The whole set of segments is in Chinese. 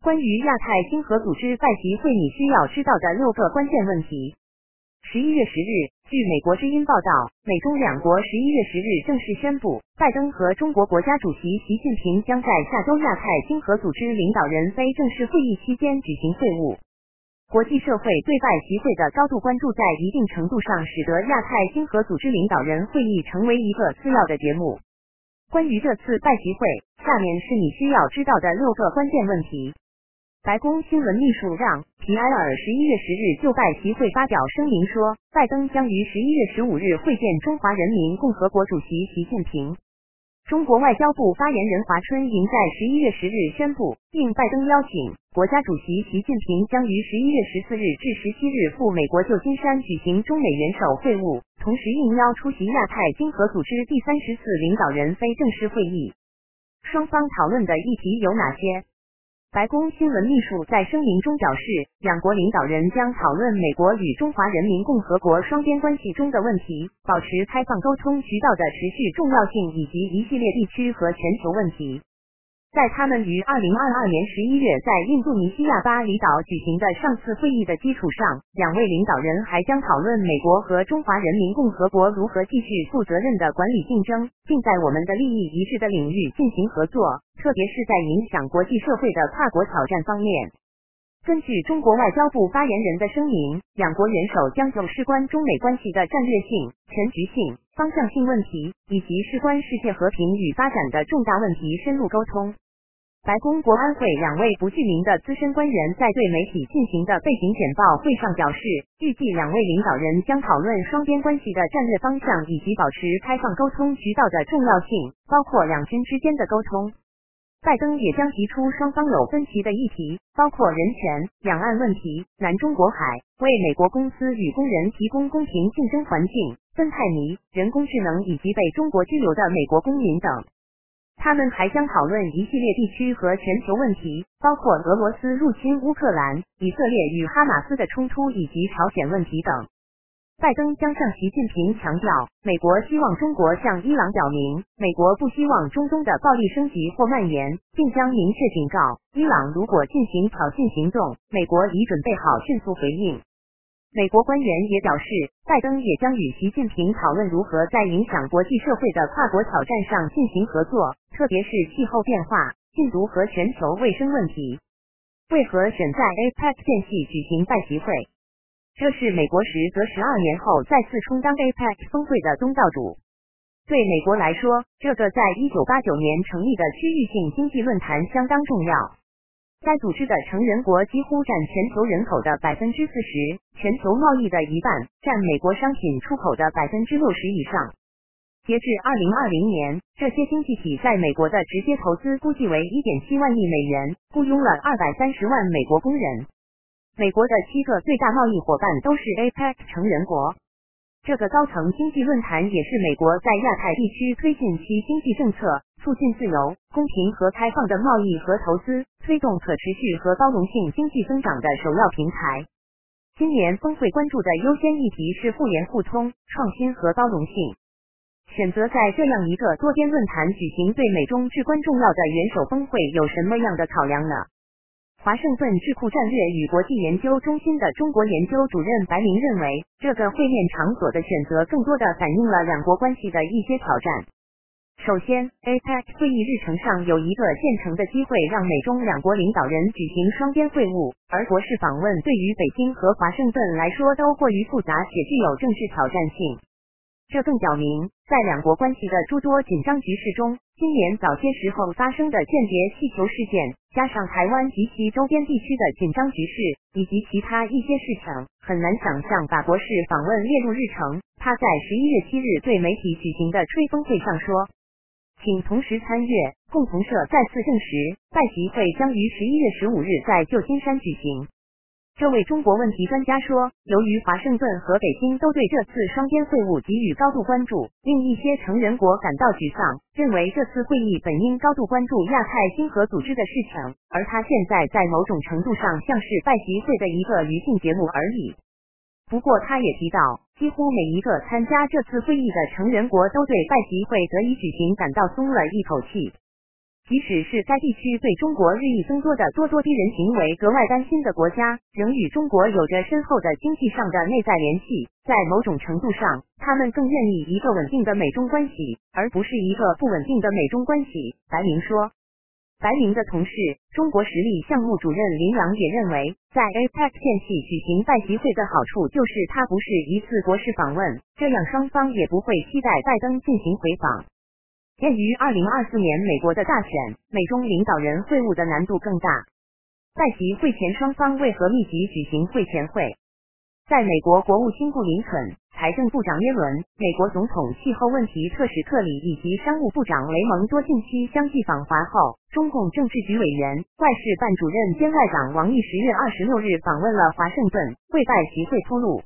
关于亚太经合组织拜习会，你需要知道的六个关键问题。十一月十日，据美国之音报道，美中两国十一月十日正式宣布，拜登和中国国家主席习近平将在下周亚太经合组织领导人非正式会议期间举行会晤。国际社会对拜习会的高度关注，在一定程度上使得亚太经合组织领导人会议成为一个次要的节目。关于这次拜习会，下面是你需要知道的六个关键问题。白宫新闻秘书让皮埃尔十一月十日就拜习会发表声明说，拜登将于十一月十五日会见中华人民共和国主席习近平。中国外交部发言人华春莹在十一月十日宣布，应拜登邀请，国家主席习近平将于十一月十四日至十七日赴美国旧金山举行中美元首会晤，同时应邀出席亚太经合组织第三十次领导人非正式会议。双方讨论的议题有哪些？白宫新闻秘书在声明中表示，两国领导人将讨论美国与中华人民共和国双边关系中的问题，保持开放沟通渠道的持续重要性，以及一系列地区和全球问题。在他们于二零二二年十一月在印度尼西亚巴厘岛举行的上次会议的基础上，两位领导人还将讨论美国和中华人民共和国如何继续负责任的管理竞争，并在我们的利益一致的领域进行合作，特别是在影响国际社会的跨国挑战方面。根据中国外交部发言人的声明，两国元首将就事关中美关系的战略性、全局性、方向性问题，以及事关世界和平与发展的重大问题深入沟通。白宫国安会两位不具名的资深官员在对媒体进行的背景简报会上表示，预计两位领导人将讨论双边关系的战略方向以及保持开放沟通渠道的重要性，包括两军之间的沟通。拜登也将提出双方有分歧的议题，包括人权、两岸问题、南中国海，为美国公司与工人提供公平竞争环境、芬太尼、人工智能以及被中国拘留的美国公民等。他们还将讨论一系列地区和全球问题，包括俄罗斯入侵乌克兰、以色列与哈马斯的冲突以及朝鲜问题等。拜登将向习近平强调，美国希望中国向伊朗表明，美国不希望中东的暴力升级或蔓延，并将明确警告伊朗，如果进行挑衅行动，美国已准备好迅速回应。美国官员也表示，拜登也将与习近平讨论如何在影响国际社会的跨国挑战上进行合作，特别是气候变化、禁毒和全球卫生问题。为何选在 APEC 间隙举行拜习会？这是美国时隔十二年后再次充当 APEC 峰会的东道主。对美国来说，这个在一九八九年成立的区域性经济论坛相当重要。该组织的成员国几乎占全球人口的百分之四十，全球贸易的一半，占美国商品出口的百分之六十以上。截至二零二零年，这些经济体在美国的直接投资估计为一点七万亿美元，雇佣了二百三十万美国工人。美国的七个最大贸易伙伴都是 APEC 成员国。这个高层经济论坛也是美国在亚太地区推进其经济政策、促进自由、公平和开放的贸易和投资、推动可持续和包容性经济增长的首要平台。今年峰会关注的优先议题是互联互通、创新和包容性。选择在这样一个多边论坛举行对美中至关重要的元首峰会，有什么样的考量呢？华盛顿智库战略与国际研究中心的中国研究主任白明认为，这个会面场所的选择更多的反映了两国关系的一些挑战。首先，APEC 会议日程上有一个现成的机会，让美中两国领导人举行双边会晤，而国事访问对于北京和华盛顿来说都过于复杂且具有政治挑战性。这更表明，在两国关系的诸多紧张局势中，今年早些时候发生的间谍气球事件，加上台湾及其周边地区的紧张局势，以及其他一些事情，很难想象把国事访问列入日程。他在十一月七日对媒体举行的吹风会上说：“请同时参阅。”共同社再次证实，拜习会将于十一月十五日在旧金山举行。这位中国问题专家说，由于华盛顿和北京都对这次双边会晤给予高度关注，令一些成员国感到沮丧，认为这次会议本应高度关注亚太经合组织的事情，而它现在在某种程度上像是拜习会的一个娱乐节目而已。不过，他也提到，几乎每一个参加这次会议的成员国都对拜习会得以举行感到松了一口气。即使是该地区对中国日益增多的咄咄逼人行为格外担心的国家，仍与中国有着深厚的经济上的内在联系。在某种程度上，他们更愿意一个稳定的美中关系，而不是一个不稳定的美中关系。白明说。白明的同事、中国实力项目主任林阳也认为，在 APEC 间隙举行拜习会的好处就是它不是一次国事访问，这样双方也不会期待拜登进行回访。鉴于二零二四年美国的大选，美中领导人会晤的难度更大。在其会前，双方为何密集举行会前会？在美国国务卿布林肯、财政部长耶伦、美国总统气候问题特使克里以及商务部长雷蒙多近期相继访华后，中共政治局委员、外事办主任兼外长王毅十月二十六日访问了华盛顿，为拜习会铺路。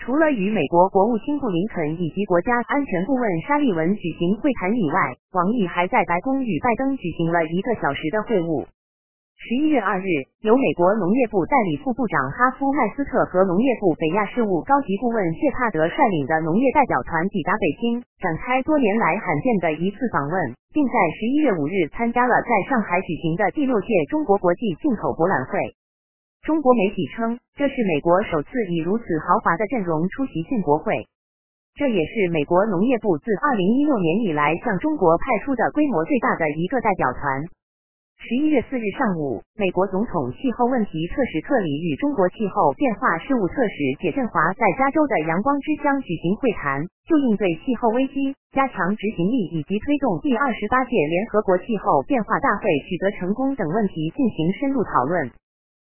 除了与美国国务卿布林肯以及国家安全顾问沙利文举行会谈以外，王毅还在白宫与拜登举行了一个小时的会晤。十一月二日，由美国农业部代理副部长哈夫麦斯特和农业部北亚事务高级顾问谢帕德率领的农业代表团抵达北京，展开多年来罕见的一次访问，并在十一月五日参加了在上海举行的第六届中国国际进口博览会。中国媒体称，这是美国首次以如此豪华的阵容出席进博会，这也是美国农业部自二零一六年以来向中国派出的规模最大的一个代表团。十一月四日上午，美国总统气候问题特使克里与中国气候变化事务特使解振华在加州的阳光之乡举行会谈，就应对气候危机、加强执行力以及推动第二十八届联合国气候变化大会取得成功等问题进行深入讨论。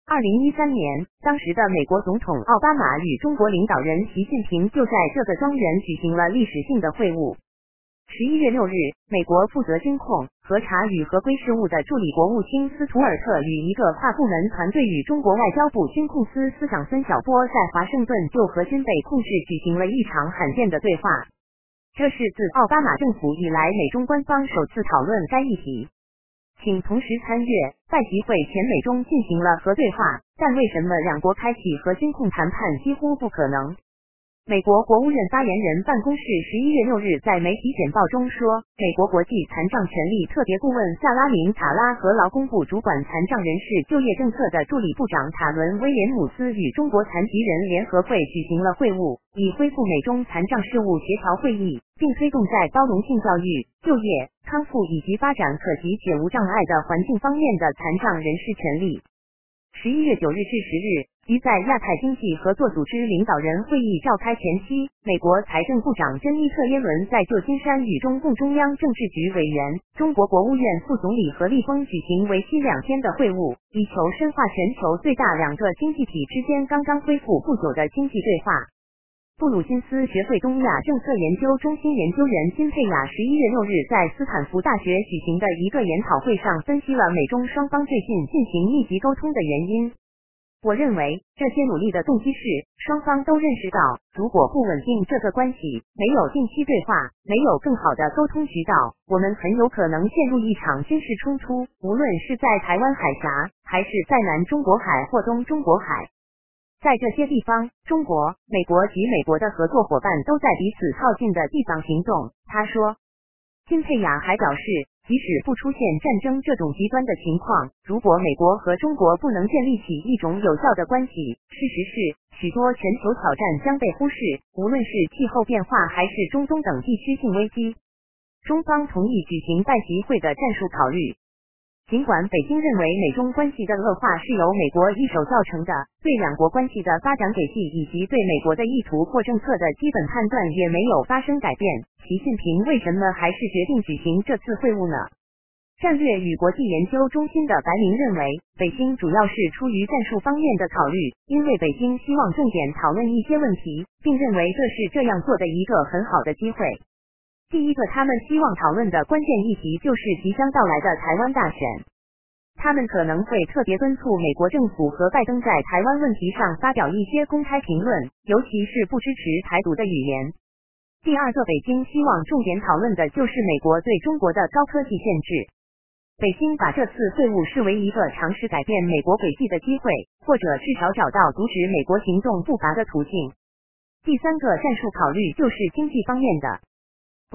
二零一三年，当时的美国总统奥巴马与中国领导人习近平就在这个庄园举行了历史性的会晤。十一月六日，美国负责监控、核查与合规事务的助理国务卿斯图尔特与一个跨部门团队与中国外交部监控司司长孙晓波在华盛顿就核军备控制举行了一场罕见的对话。这是自奥巴马政府以来美中官方首次讨论该议题。请同时参阅在集会前美中进行了核对话，但为什么两国开启核监控谈判几乎不可能？美国国务院发言人办公室十一月六日在媒体简报中说，美国国际残障权利特别顾问萨拉明塔拉和劳工部主管残障人士就业政策的助理部长塔伦威廉姆斯与中国残疾人联合会举行了会晤，以恢复美中残障事务协调会议，并推动在包容性教育、就业、康复以及发展可及且无障碍的环境方面的残障人士权利。十一月九日至十日。于在亚太经济合作组织领导人会议召开前夕，美国财政部长珍妮特·耶伦在旧金山与中共中央政治局委员、中国国务院副总理何立峰举行为期两天的会晤，以求深化全球最大两个经济体之间刚刚恢复不久的经济对话。布鲁金斯学会东亚政策研究中心研究员金佩雅十一月六日在斯坦福大学举行的一个研讨会上分析了美中双方最近进行密集沟通的原因。我认为这些努力的动机是双方都认识到，如果不稳定这个关系，没有定期对话，没有更好的沟通渠道，我们很有可能陷入一场军事冲突，无论是在台湾海峡，还是在南中国海或东中国海。在这些地方，中国、美国及美国的合作伙伴都在彼此靠近的地方行动。他说。金佩雅还表示，即使不出现战争这种极端的情况，如果美国和中国不能建立起一种有效的关系，事实是许多全球挑战将被忽视，无论是气候变化还是中东等地区性危机。中方同意举行拜习会的战术考虑。尽管北京认为美中关系的恶化是由美国一手造成的，对两国关系的发展轨迹以及对美国的意图或政策的基本判断也没有发生改变。习近平为什么还是决定举行这次会晤呢？战略与国际研究中心的白明认为，北京主要是出于战术方面的考虑，因为北京希望重点讨论一些问题，并认为这是这样做的一个很好的机会。第一个，他们希望讨论的关键议题就是即将到来的台湾大选。他们可能会特别敦促美国政府和拜登在台湾问题上发表一些公开评论，尤其是不支持台独的语言。第二个，北京希望重点讨论的就是美国对中国的高科技限制。北京把这次会晤视为一个尝试改变美国轨迹的机会，或者至少找到阻止美国行动步伐的途径。第三个战术考虑就是经济方面的。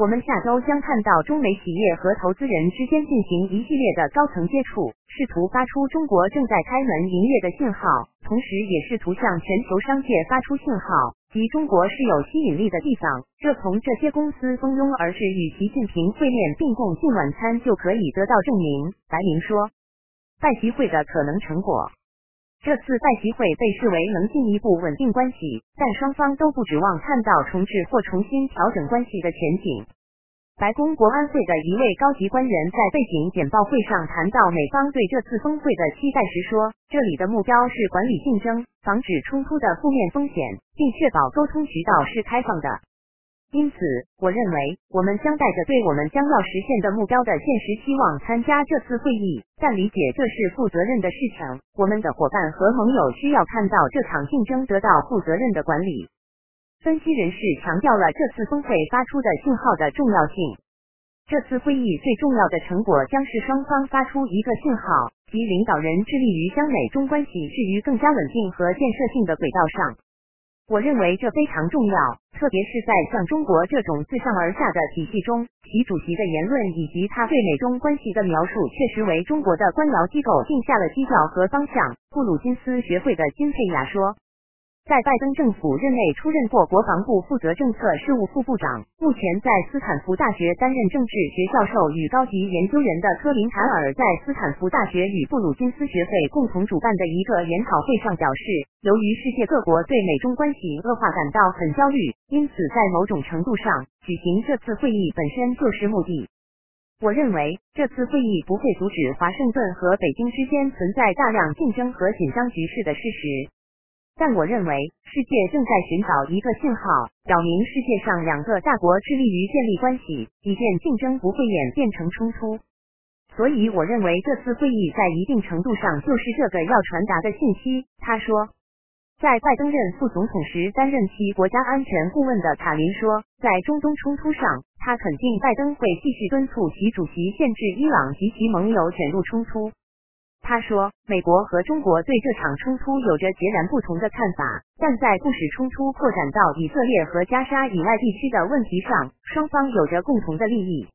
我们下周将看到中美企业和投资人之间进行一系列的高层接触，试图发出中国正在开门营业的信号，同时也试图向全球商界发出信号，即中国是有吸引力的地方。这从这些公司蜂拥而至与习近平会面并共进晚餐就可以得到证明。白明说，拜习会的可能成果。这次拜习会被视为能进一步稳定关系，但双方都不指望看到重置或重新调整关系的前景。白宫国安会的一位高级官员在背景简报会上谈到美方对这次峰会的期待时说：“这里的目标是管理竞争，防止冲突的负面风险，并确保沟通渠道是开放的。”因此，我认为我们将带着对我们将要实现的目标的现实期望参加这次会议，但理解这是负责任的事情。我们的伙伴和盟友需要看到这场竞争得到负责任的管理。分析人士强调了这次峰会发出的信号的重要性。这次会议最重要的成果将是双方发出一个信号，即领导人致力于将美中关系置于更加稳定和建设性的轨道上。我认为这非常重要，特别是在像中国这种自上而下的体系中，习主席的言论以及他对美中关系的描述，确实为中国的官僚机构定下了基调和方向。布鲁金斯学会的金佩雅说。在拜登政府任内出任过国防部负责政策事务副部长，目前在斯坦福大学担任政治学教授与高级研究员的科林·坎尔，在斯坦福大学与布鲁金斯学会共同主办的一个研讨会上表示，由于世界各国对美中关系恶化感到很焦虑，因此在某种程度上，举行这次会议本身就是目的。我认为这次会议不会阻止华盛顿和北京之间存在大量竞争和紧张局势的事实。但我认为，世界正在寻找一个信号，表明世界上两个大国致力于建立关系，以便竞争不会演变成冲突。所以，我认为这次会议在一定程度上就是这个要传达的信息。他说，在拜登任副总统时担任其国家安全顾问的卡林说，在中东冲突上，他肯定拜登会继续敦促习主席限制伊朗及其盟友卷入冲突。他说，美国和中国对这场冲突有着截然不同的看法，但在不使冲突扩展到以色列和加沙以外地区的问题上，双方有着共同的利益。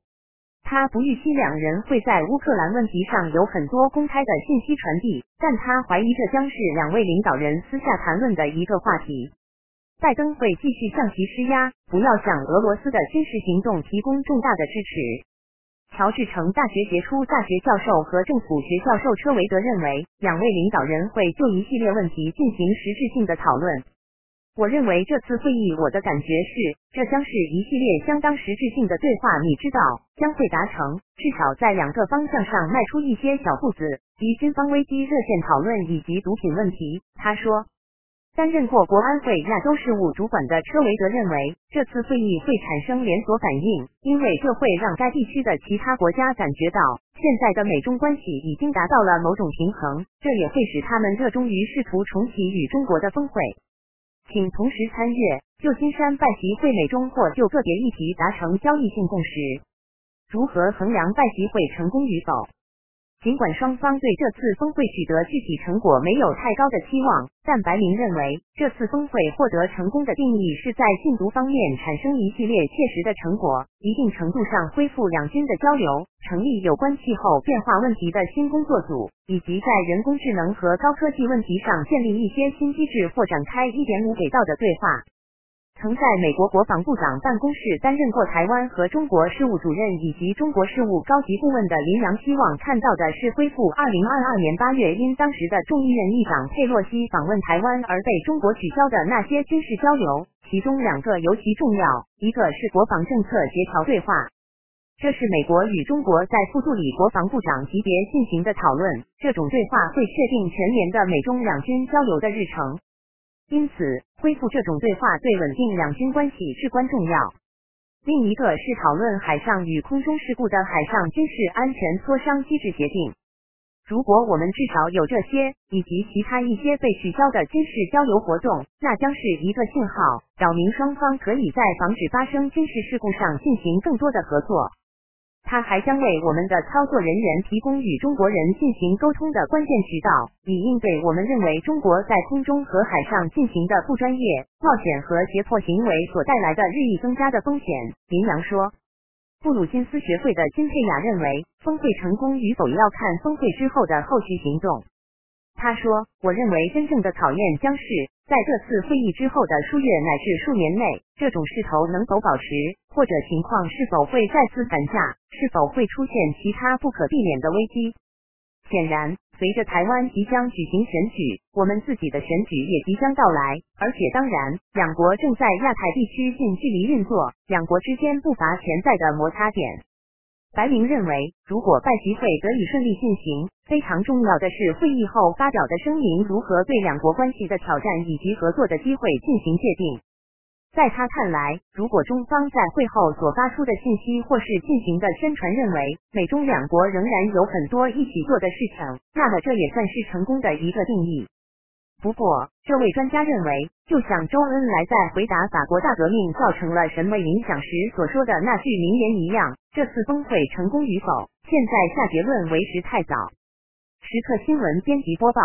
他不预期两人会在乌克兰问题上有很多公开的信息传递，但他怀疑这将是两位领导人私下谈论的一个话题。拜登会继续向其施压，不要向俄罗斯的军事行动提供重大的支持。乔治城大学杰出大学教授和政府学教授车维德认为，两位领导人会就一系列问题进行实质性的讨论。我认为这次会议，我的感觉是，这将是一系列相当实质性的对话。你知道，将会达成，至少在两个方向上迈出一些小步子，即军方危机热线讨论以及毒品问题。他说。担任过国安会亚洲事务主管的车维德认为，这次会议会产生连锁反应，因为这会让该地区的其他国家感觉到，现在的美中关系已经达到了某种平衡，这也会使他们热衷于试图重启与中国的峰会。请同时参阅旧金山拜习会美中或就个别议题达成交易性共识，如何衡量拜习会成功与否？尽管双方对这次峰会取得具体成果没有太高的期望，但白明认为这次峰会获得成功的定义是在禁毒方面产生一系列切实的成果，一定程度上恢复两军的交流，成立有关气候变化问题的新工作组，以及在人工智能和高科技问题上建立一些新机制或展开一点五轨道的对话。曾在美国国防部长办公室担任过台湾和中国事务主任以及中国事务高级顾问的林洋，希望看到的是恢复二零二二年八月因当时的众议院议长佩洛西访问台湾而被中国取消的那些军事交流，其中两个尤其重要，一个是国防政策协调对话，这是美国与中国在副助理国防部长级别进行的讨论，这种对话会确定全年的美中两军交流的日程。因此，恢复这种对话对稳定两军关系至关重要。另一个是讨论海上与空中事故的海上军事安全磋商机制协定。如果我们至少有这些以及其他一些被取消的军事交流活动，那将是一个信号，表明双方可以在防止发生军事事故上进行更多的合作。它还将为我们的操作人员提供与中国人进行沟通的关键渠道，以应对我们认为中国在空中和海上进行的不专业、冒险和胁迫行为所带来的日益增加的风险。林阳说。布鲁金斯学会的金佩雅认为，峰会成功与否要看峰会之后的后续行动。他说：“我认为真正的考验将是在这次会议之后的数月乃至数年内，这种势头能否保持，或者情况是否会再次反下，是否会出现其他不可避免的危机。”显然，随着台湾即将举行选举，我们自己的选举也即将到来。而且，当然，两国正在亚太地区近距离运作，两国之间不乏潜在的摩擦点。白明认为，如果拜习会得以顺利进行，非常重要的是会议后发表的声明如何对两国关系的挑战以及合作的机会进行界定。在他看来，如果中方在会后所发出的信息或是进行的宣传认为美中两国仍然有很多一起做的事情，那么这也算是成功的一个定义。不过，这位专家认为，就像周恩来在回答法国大革命造成了什么影响时所说的那句名言一样，这次峰会成功与否，现在下结论为时太早。时刻新闻编辑播报。